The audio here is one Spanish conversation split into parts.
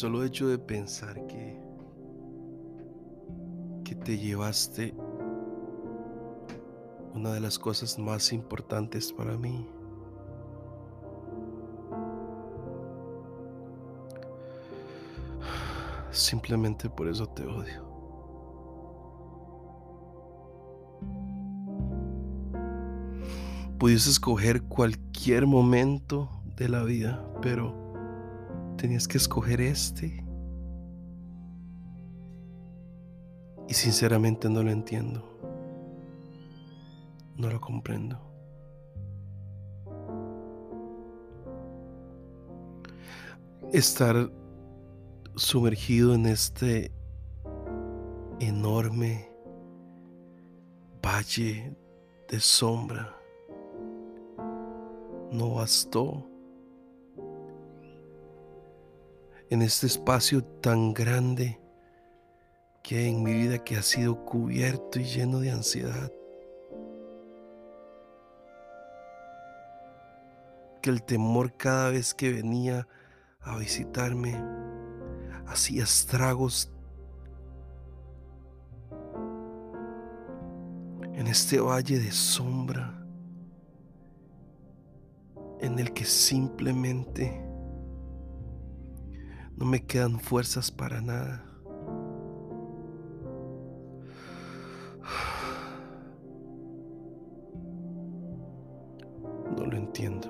solo hecho de pensar que, que te llevaste una de las cosas más importantes para mí. Simplemente por eso te odio. Pudiese escoger cualquier momento de la vida, pero tenías que escoger este. Y sinceramente no lo entiendo. No lo comprendo. Estar sumergido en este enorme valle de sombra no bastó. En este espacio tan grande que en mi vida que ha sido cubierto y lleno de ansiedad. Que el temor cada vez que venía a visitarme hacía estragos en este valle de sombra en el que simplemente no me quedan fuerzas para nada. No lo entiendo.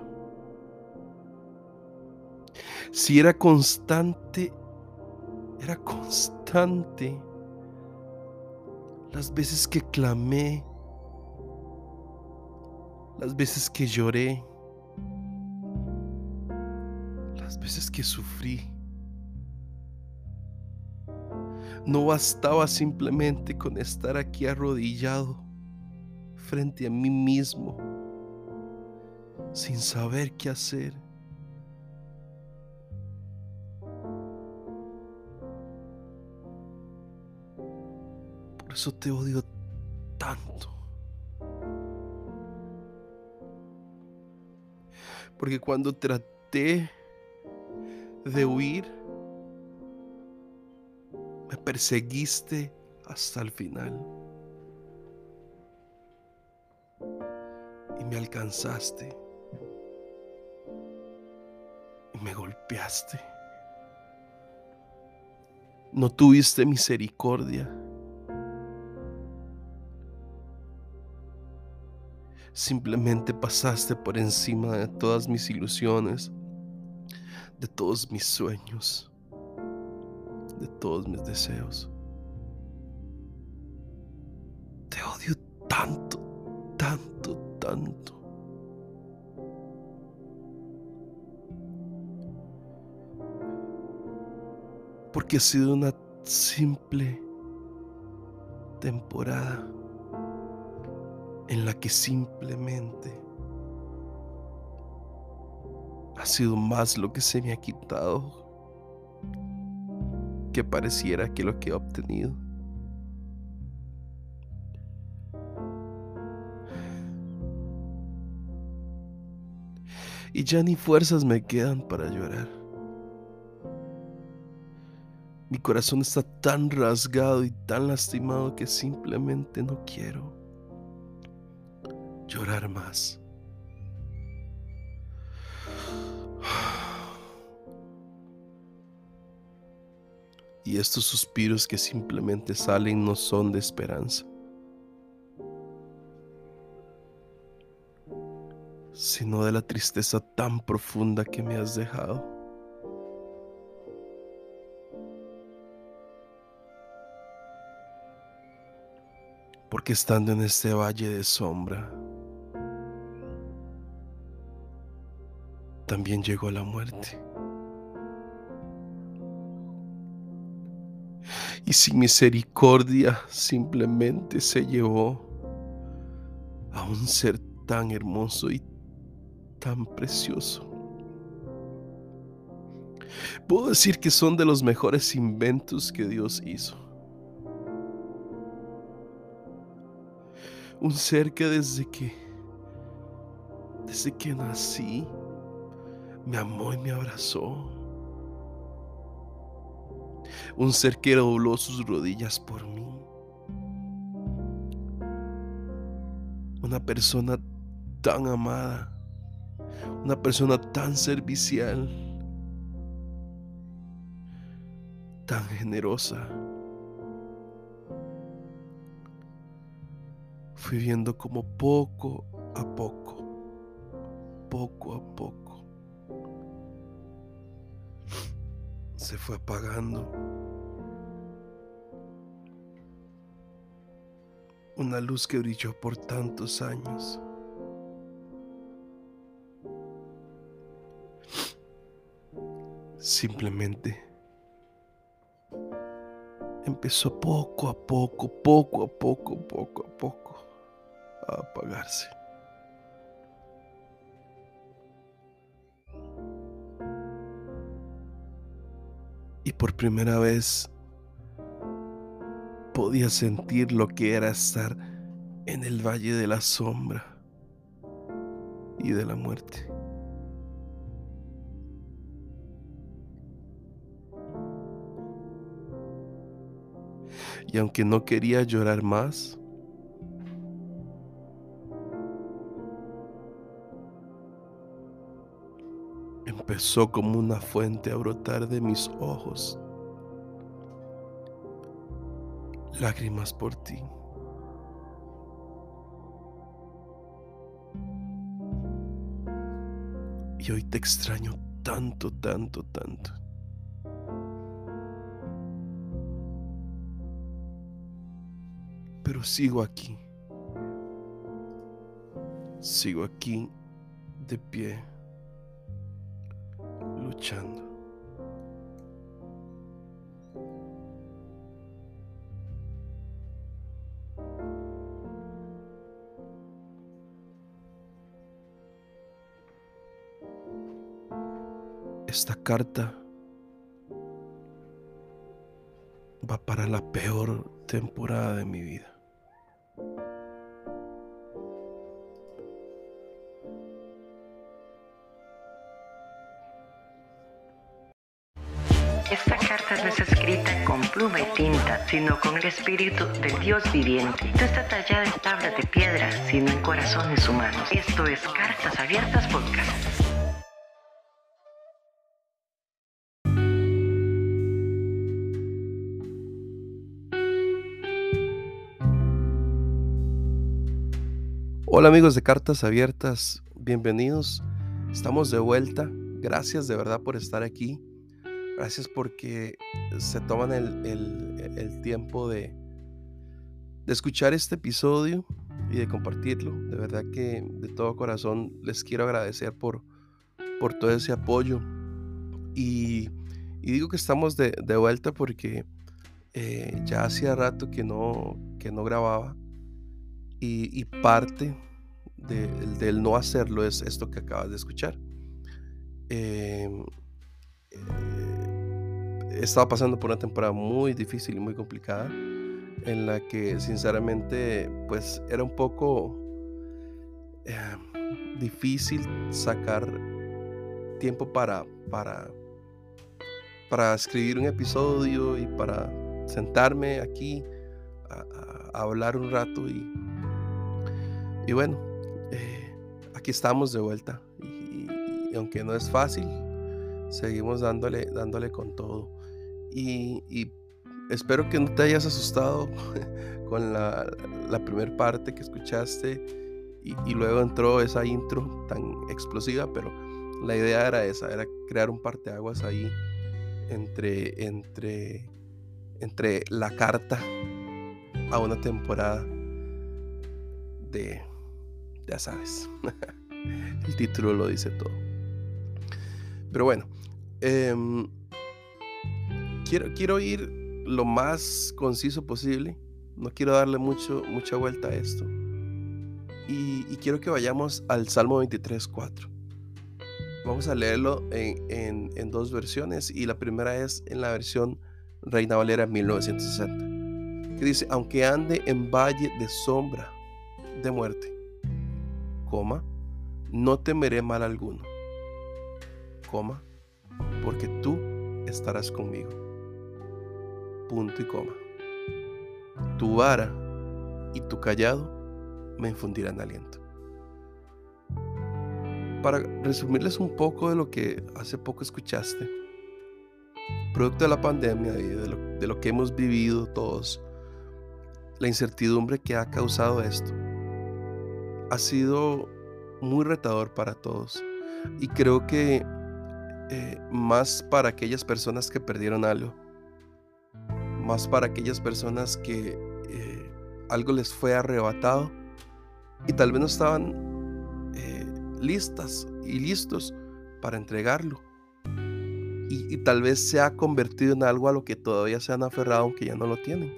Si era constante, era constante las veces que clamé, las veces que lloré, veces que sufrí. No bastaba simplemente con estar aquí arrodillado frente a mí mismo, sin saber qué hacer. Por eso te odio tanto. Porque cuando traté de huir, perseguiste hasta el final. Y me alcanzaste. Y me golpeaste. No tuviste misericordia. Simplemente pasaste por encima de todas mis ilusiones de todos mis sueños, de todos mis deseos. Te odio tanto, tanto, tanto. Porque ha sido una simple temporada en la que simplemente ha sido más lo que se me ha quitado que pareciera que lo que he obtenido. Y ya ni fuerzas me quedan para llorar. Mi corazón está tan rasgado y tan lastimado que simplemente no quiero llorar más. Y estos suspiros que simplemente salen no son de esperanza, sino de la tristeza tan profunda que me has dejado. Porque estando en este valle de sombra, también llegó la muerte. Y sin misericordia simplemente se llevó a un ser tan hermoso y tan precioso. Puedo decir que son de los mejores inventos que Dios hizo. Un ser que desde que desde que nací, me amó y me abrazó. Un ser que dobló sus rodillas por mí. Una persona tan amada. Una persona tan servicial. Tan generosa. Fui viendo como poco a poco, poco a poco, se fue apagando. Una luz que brilló por tantos años. Simplemente empezó poco a poco, poco a poco, poco a poco a apagarse. Y por primera vez podía sentir lo que era estar en el valle de la sombra y de la muerte. Y aunque no quería llorar más, empezó como una fuente a brotar de mis ojos. Lágrimas por ti. Y hoy te extraño tanto, tanto, tanto. Pero sigo aquí. Sigo aquí de pie luchando. Esta carta va para la peor temporada de mi vida. Esta carta no es escrita con pluma y tinta, sino con el espíritu del Dios viviente. No está tallada en tablas de piedra, sino en corazones humanos. Esto es Cartas Abiertas Podcast. Hola amigos de Cartas Abiertas, bienvenidos. Estamos de vuelta. Gracias de verdad por estar aquí. Gracias porque se toman el, tiempo de, de escuchar este episodio y de compartirlo. De verdad que de todo corazón les quiero agradecer por, por todo ese apoyo. Y, digo que estamos de, vuelta porque eh, ya hacía rato que no, que no grababa. Y, parte del no hacerlo es esto que acabas de escuchar. Em, eh, estaba pasando por una temporada muy difícil y muy complicada en la que sinceramente pues era un poco eh, difícil sacar tiempo para, para, para escribir un episodio y para sentarme aquí a, hablar un rato y, y bueno, eh, aquí estamos de vuelta y, y aunque no es fácil, seguimos dándole, dándole con todo. Y, espero que no te hayas asustado con la, primera parte que escuchaste y, luego entró esa intro tan explosiva, pero la idea era esa, era crear un parteaguas ahí entre, entre, entre la carta a una temporada de, ya sabes, el título lo dice todo. Pero bueno, eh, quiero, ir lo más conciso posible. No quiero darle mucho, mucha vuelta a esto. Y, quiero que vayamos al Salmo 23.4. Vamos a leerlo en, en, dos versiones y la primera es en la versión Reina Valera 1960, que dice, aunque ande en valle de sombra de muerte, coma, no temeré mal alguno, coma, porque tú estarás conmigo. Punto y coma. Tu vara y tu callado me infundirán aliento. Para resumirles un poco de lo que hace poco escuchaste, producto de la pandemia y de lo, de lo que hemos vivido todos, la incertidumbre que ha causado esto, ha sido muy retador para todos. Y creo que eh, más para aquellas personas que perdieron algo, más para aquellas personas que eh, algo les fue arrebatado y tal vez no estaban eh, listas y listos para entregarlo. Y, y, tal vez se ha convertido en algo a lo que todavía se han aferrado aunque ya no lo tienen.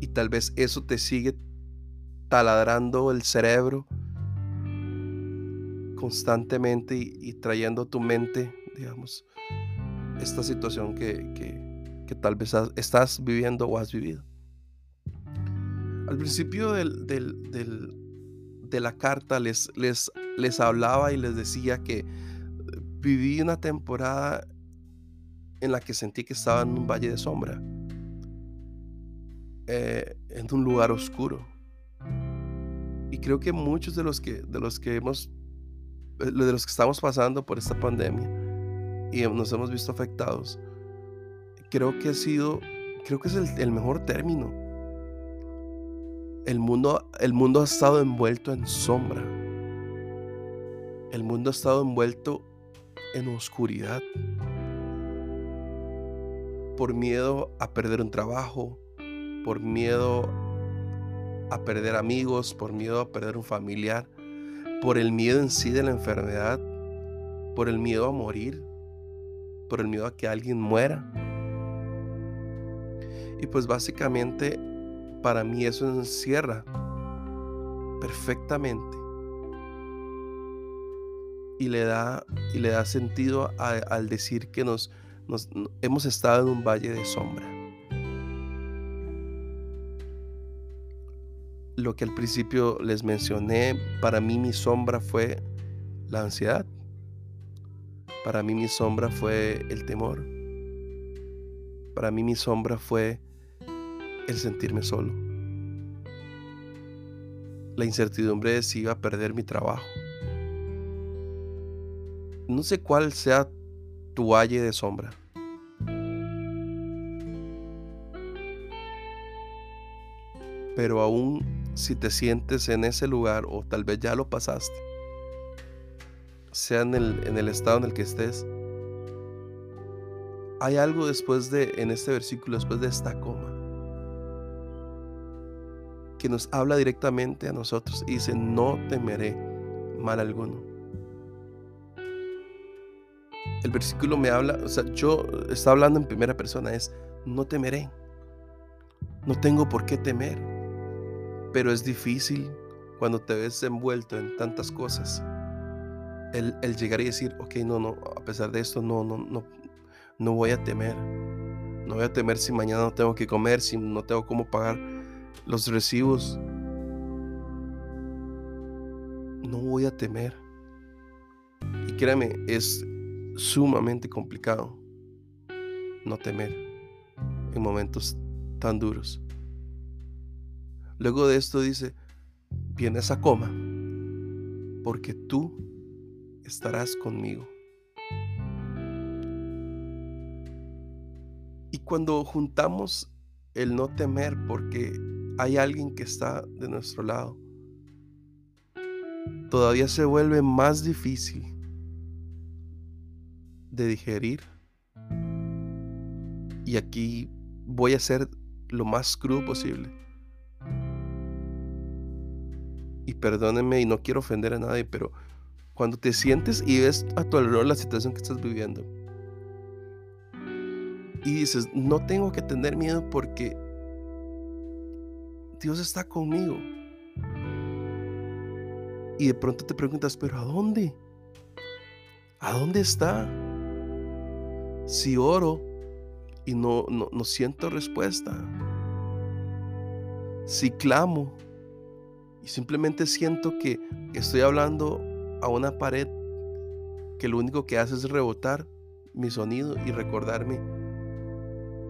Y tal vez eso te sigue taladrando el cerebro constantemente y, trayendo a tu mente, digamos, esta situación que, que, tal vez estás viviendo o has vivido. Al principio del, del, de la carta les, les, les hablaba y les decía que viví una temporada en la que sentí que estaba en un valle de sombra, eh, en un lugar oscuro. Y creo que muchos de los que, de los que hemos eh, de los que estamos pasando por esta pandemia y nos hemos visto afectados, creo que ha sido, creo que es el, mejor término. El mundo, el mundo ha estado envuelto en sombra. El mundo ha estado envuelto en oscuridad. Por miedo a perder un trabajo, por miedo a perder amigos, por miedo a perder un familiar, por el miedo en sí de la enfermedad, por el miedo a morir, por el miedo a que alguien muera. Y pues básicamente para mí eso encierra perfectamente y le da, y le da sentido al decir que nos, nos hemos estado en un valle de sombra. Lo que al principio les mencioné, para mí mi sombra fue la ansiedad. Para mí mi sombra fue el temor. Para mí mi sombra fue el sentirme solo. La incertidumbre de si iba a perder mi trabajo. No sé cuál sea tu valle de sombra. Pero aún si te sientes en ese lugar o tal vez ya lo pasaste, sea en el, estado en el que estés, hay algo después de, en este versículo, después de esta coma, que nos habla directamente a nosotros y dice, no temeré mal alguno. El versículo me habla, o sea, yo está hablando en primera persona, es, no temeré. No tengo por qué temer pero es difícil cuando te ves envuelto en tantas cosas. El, llegar y decir, ok, no, no, a pesar de esto, no, no, no, no voy a temer. No voy a temer si mañana no tengo que comer, si no tengo cómo pagar los recibos. No voy a temer. Y créeme, es sumamente complicado no temer en momentos tan duros. Luego de esto dice, viene esa coma, porque tú estarás conmigo. Y cuando juntamos el no temer porque hay alguien que está de nuestro lado, todavía se vuelve más difícil de digerir. Y aquí voy a ser lo más crudo posible y perdónenme y no quiero ofender a nadie, pero cuando te sientes y ves a tu alrededor la situación que estás viviendo y dices, no tengo que tener miedo porque Dios está conmigo. Y de pronto te preguntas, pero ¿a dónde? ¿A dónde está? Si oro y no, no, no siento respuesta. Si clamo y simplemente siento que estoy hablando a una pared que lo único que hace es rebotar mi sonido y recordarme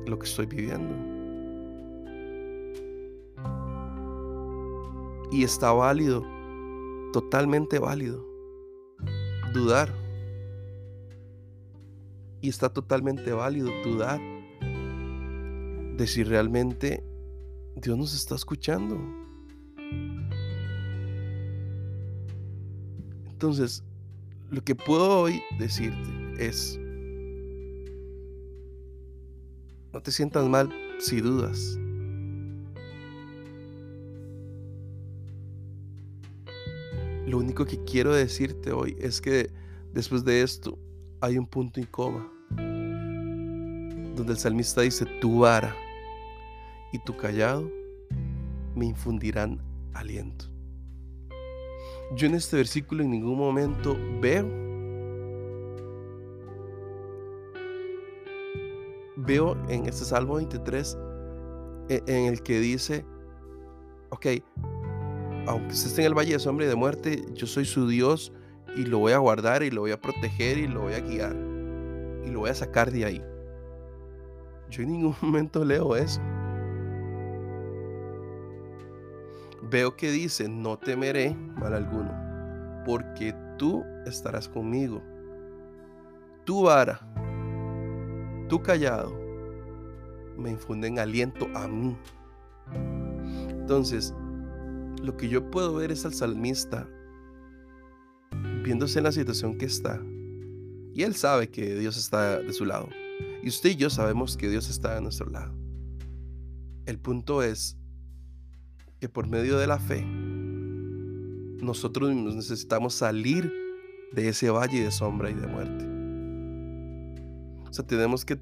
lo que estoy viviendo. Y está válido, totalmente válido, dudar. Y está totalmente válido dudar de si realmente Dios nos está escuchando. Entonces, lo que puedo hoy decirte es, no te sientas mal si dudas. Lo único que quiero decirte hoy es que después de esto hay un punto y coma, donde el salmista dice, tu vara y tu callado me infundirán aliento. Yo en este versículo en ningún momento veo, veo en este Salmo 23 e, en el que dice, ok, aunque esté en el valle de sombra y de muerte, yo soy su Dios y lo voy a guardar y lo voy a proteger y lo voy a guiar y lo voy a sacar de ahí. Yo en ningún momento leo eso. Veo que dice, no temeré mal alguno, porque tú estarás conmigo. Tu vara, tu callado, me infunden aliento a mí. Entonces, lo que yo puedo ver es al salmista viéndose en la situación que está. Y él sabe que Dios está de su lado. Y usted y yo sabemos que Dios está de nuestro lado. El punto es que por medio de la fe, nosotros necesitamos salir de ese valle de sombra y de muerte. O sea, tenemos que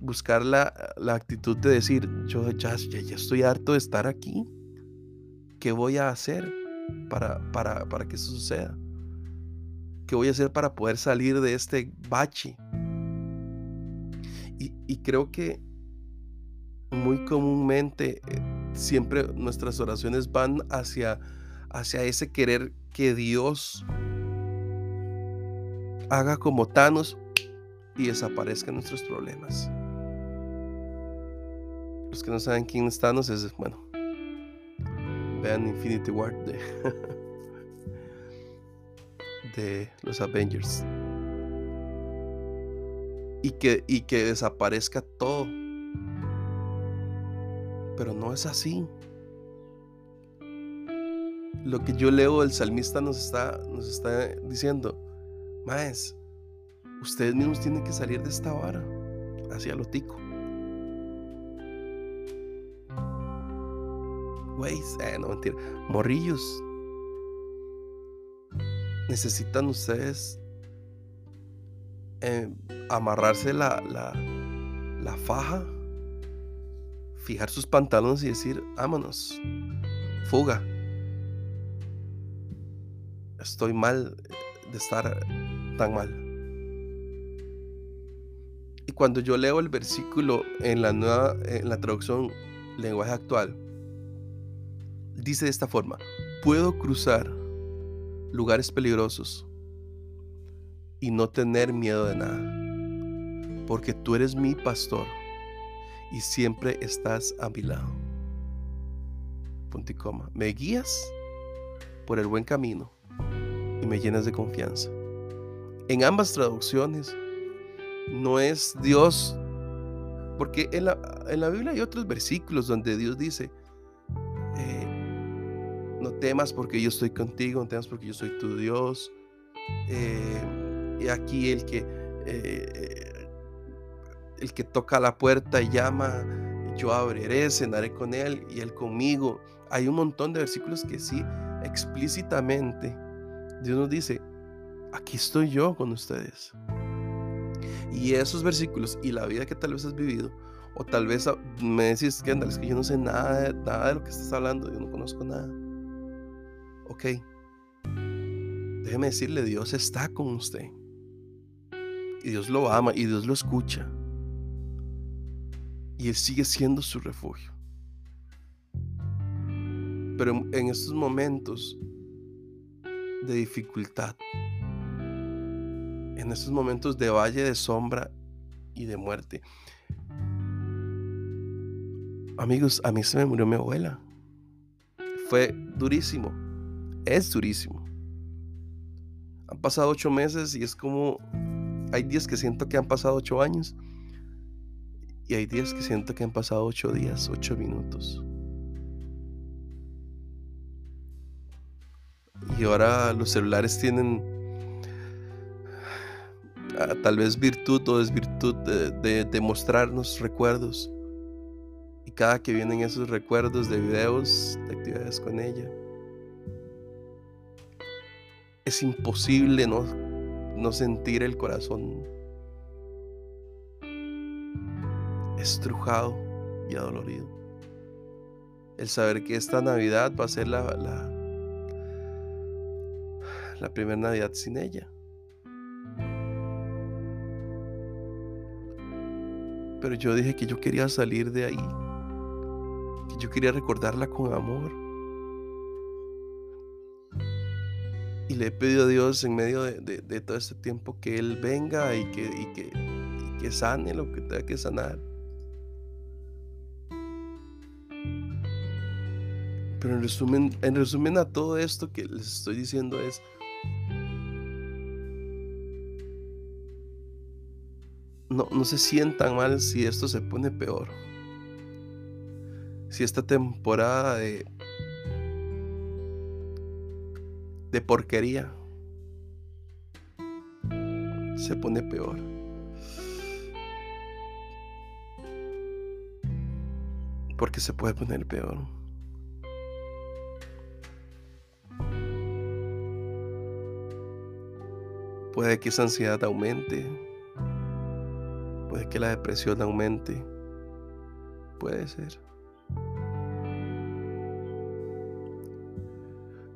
buscar la, actitud de decir, yo ya, ya, estoy harto de estar aquí. ¿Qué voy a hacer para, para, para que eso suceda? ¿Qué voy a hacer para poder salir de este bache? Y, y creo que muy comúnmente eh, siempre nuestras oraciones van hacia, hacia ese querer que Dios haga como Thanos y desaparezcan nuestros problemas. Los que no saben quién es Thanos es, bueno, vean Infinity War de, de los Avengers. Y que, y que desaparezca todo pero no es así. Lo que yo leo del salmista nos está, nos está diciendo, Maes, ustedes mismos tienen que salir de esta vara hacia lo tico. Güeyes, eh, no mentira, morrillos. Necesitan ustedes eh, amarrarse la, la faja fijar sus pantalones y decir, vámonos, fuga. Estoy mal de estar tan mal. Y cuando yo leo el versículo en la nueva, en la traducción lenguaje actual, dice de esta forma, puedo cruzar lugares peligrosos y no tener miedo de nada, porque tú eres mi pastor y siempre estás a mi lado. Punto y coma. Me guías por el buen camino y me llenas de confianza. En ambas traducciones no es Dios, porque en la, Biblia hay otros versículos donde Dios dice, eh, no temas porque yo estoy contigo, no temas porque yo soy tu Dios. Eh, y aquí el que eh, el que toca la puerta y llama, yo abriré, cenaré con él y él conmigo. Hay un montón de versículos que sí, explícitamente, Dios nos dice, aquí estoy yo con ustedes. Y esos versículos y la vida que tal vez has vivido, o tal vez me decís, que es que yo no sé nada, nada de lo que estás hablando, yo no conozco nada. Ok, déjeme decirle, Dios está con usted. Y Dios lo ama y Dios lo escucha y Él sigue siendo su refugio. Pero en estos momentos de dificultad, en estos momentos de valle de sombra y de muerte, amigos, a mí se me murió mi abuela. Fue durísimo, es durísimo. Han pasado ocho meses y es como, hay días que siento que han pasado ocho años y hay días que siento que han pasado ocho días, ocho minutos. Y ahora los celulares tienen ah, tal vez virtud o desvirtud de, mostrarnos recuerdos. Y cada que vienen esos recuerdos de videos, de actividades con ella, es imposible no sentir el corazón estrujado y adolorido. El saber que esta Navidad va a ser la, la, primera Navidad sin ella. Pero yo dije que yo quería salir de ahí, que yo quería recordarla con amor. Y le he pedido a Dios en medio de, todo este tiempo que Él venga y que, y que sane lo que tenga que sanar. Pero en resumen, en resumen a todo esto que les estoy diciendo es, no, no se sientan mal si esto se pone peor. Si esta temporada de, de porquería se pone peor. Porque se puede poner peor. Puede que esa ansiedad aumente. Puede que la depresión aumente. Puede ser.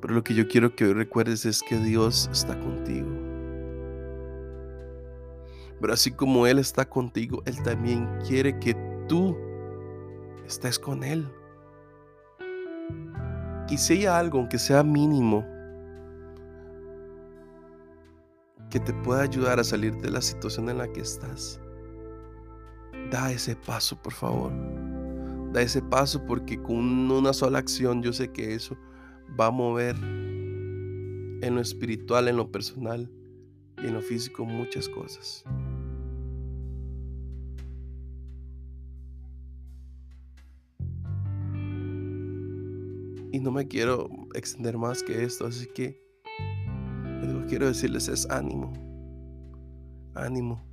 Pero lo que yo quiero que hoy recuerdes es que Dios está contigo. Pero así como Él está contigo, Él también quiere que tú estés con Él. Y si hay algo, aunque sea mínimo, que te pueda ayudar a salir de la situación en la que estás. Da ese paso, por favor. Da ese paso porque con una sola acción yo sé que eso va a mover en lo espiritual, en lo personal y en lo físico muchas cosas. Y no me quiero extender más que esto, así que quiero decirles es ánimo, ánimo,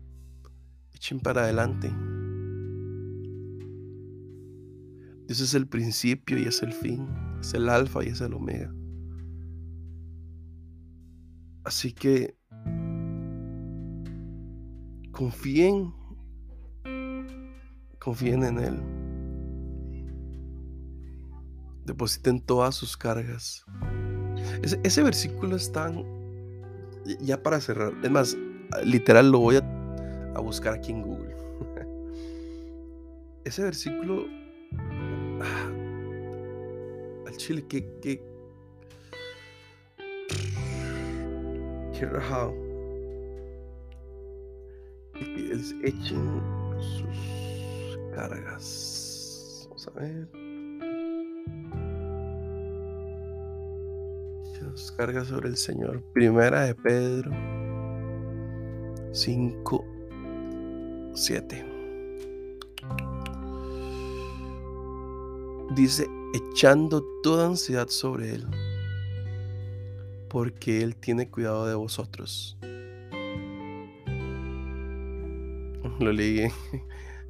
echen para adelante. Dios es el principio y es el fin, es el alfa y es el omega. Así que confíen, confíen en Él. Depositen todas sus cargas. Ese versículo es tan ya para cerrar, es más, literal lo voy a, a buscar aquí en Google. Ese versículo, ah, al chile, que, que, que rajado. echen sus cargas. Vamos a ver. Carga sobre el Señor. Primera de Pedro 5, 7. Dice, echando toda ansiedad sobre Él, porque Él tiene cuidado de vosotros. Lo leí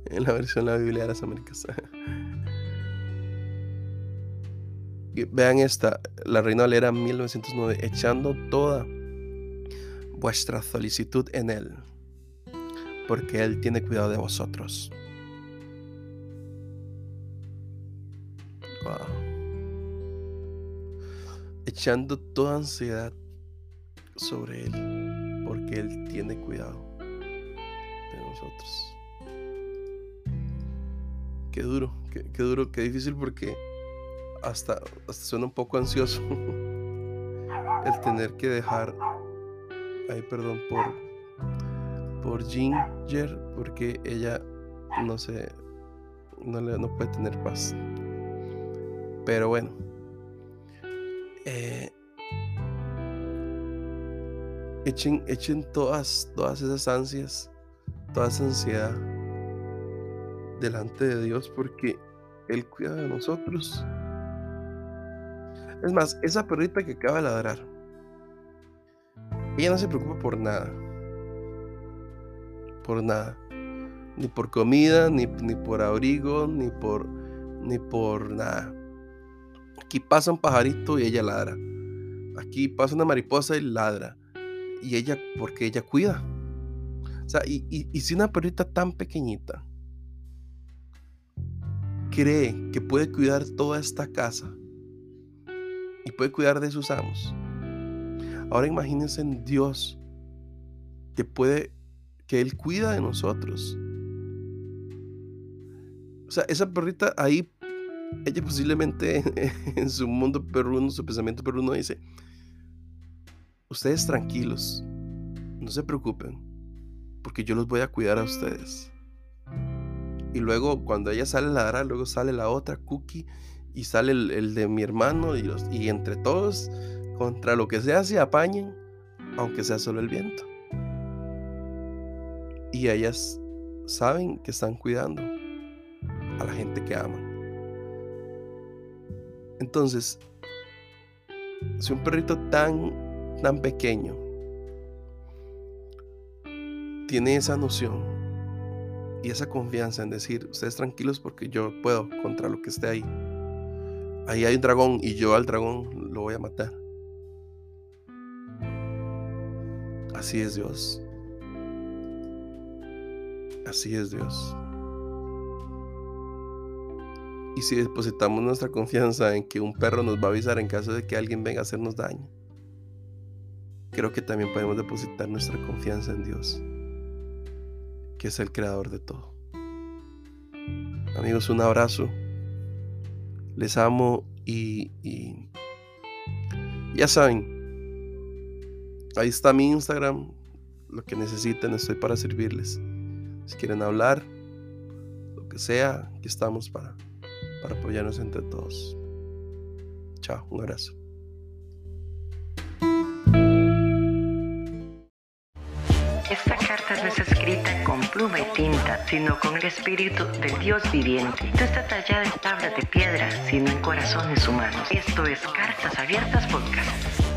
en la versión de la Biblia de las Américas. Vean esta, la Reina Valera 1909, echando toda vuestra solicitud en Él, porque Él tiene cuidado de vosotros. Echando toda ansiedad sobre Él, porque Él tiene cuidado de nosotros. Qué duro, qué duro, qué difícil porque hasta, suena un poco ansioso el tener que dejar, ay perdón por, por Ginger, porque ella no sé, no, le, no puede tener paz. Pero bueno, eh, echen, echen todas, todas esas ansias, toda esa ansiedad delante de Dios porque Él cuida de nosotros. Es más, esa perrita que acaba de ladrar, ella no se preocupa por nada. Por nada. Ni por comida, ni, ni por abrigo, ni por, ni por nada. Aquí pasa un pajarito y ella ladra. Aquí pasa una mariposa y ladra. Y ella, porque ella cuida. O sea, y, y si una perrita tan pequeñita cree que puede cuidar toda esta casa puede cuidar de sus amos. Ahora imagínense en Dios que puede, que Él cuida de nosotros. O sea, esa perrita ahí, ella posiblemente en su mundo perruno, su pensamiento perruno dice, ustedes tranquilos, no se preocupen, porque yo los voy a cuidar a ustedes. Y luego cuando ella sale la ladrar, luego sale la otra, Cookie, y sale el, de mi hermano, y entre todos, contra lo que sea, se apañen, aunque sea solo el viento. Y ellas saben que están cuidando a la gente que aman. Entonces, si un perrito tan, tan pequeño tiene esa noción y esa confianza en decir, ustedes tranquilos porque yo puedo contra lo que esté ahí. Ahí hay un dragón y yo al dragón lo voy a matar. Así es Dios. Así es Dios. Y si depositamos nuestra confianza en que un perro nos va a avisar en caso de que alguien venga a hacernos daño, creo que también podemos depositar nuestra confianza en Dios que es el creador de todo. Amigos, un abrazo. Les amo y, ya saben, ahí está mi Instagram. Lo que necesiten, estoy para servirles. Si quieren hablar, lo que sea, aquí estamos para, para apoyarnos entre todos. Chao, un abrazo. No es escrita con pluma y tinta, sino con el espíritu del Dios viviente. No está tallada en tablas de piedra, sino en corazones humanos. Esto es Cartas Abiertas Podcast.